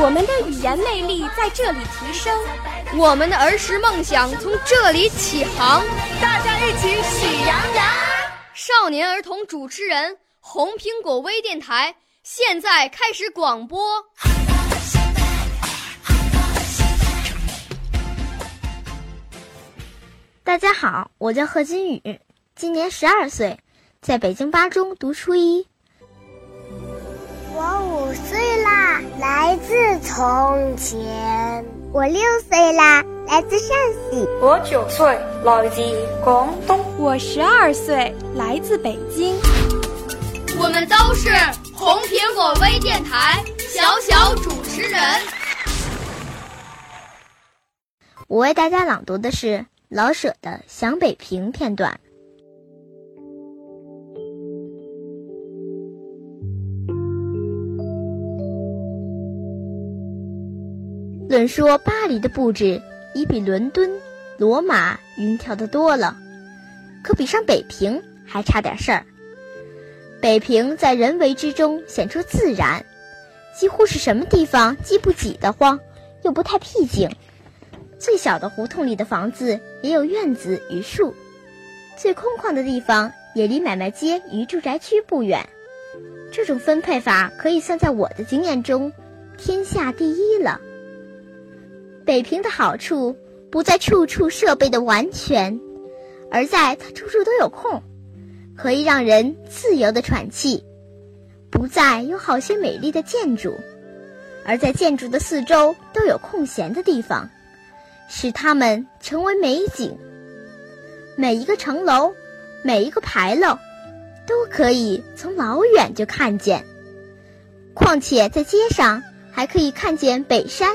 我们的语言魅力在这里提升，我们的儿时梦想从这里起航。大家一起喜羊羊。少年儿童主持人，红苹果微电台。现在开始广播。大家好，我叫贺金宇，今年十二岁，在北京八中读初一。从前。我六岁啦，来自陕西。我九岁，来自广东。我十二岁，来自北京。我们都是红苹果微电台小小主持人。我为大家朗读的是老舍的《想北平》片段。论说巴黎的布置已比伦敦、罗马匀调的多了，可比上北平还差点事儿。北平在人为之中显出自然，几乎是什么地方既不挤得慌，又不太僻静。最小的胡同里的房子也有院子与树，最空旷的地方也离买卖街与住宅区不远。这种分配法可以算在我的经验中天下第一了。北平的好处不在处处设备的完全，而在它处处都有空。可以让人自由的喘气，不再有好些美丽的建筑，而在建筑的四周都有空闲的地方，使它们成为美景。每一个城楼，每一个牌楼，都可以从老远就看见。况且在街上还可以看见北山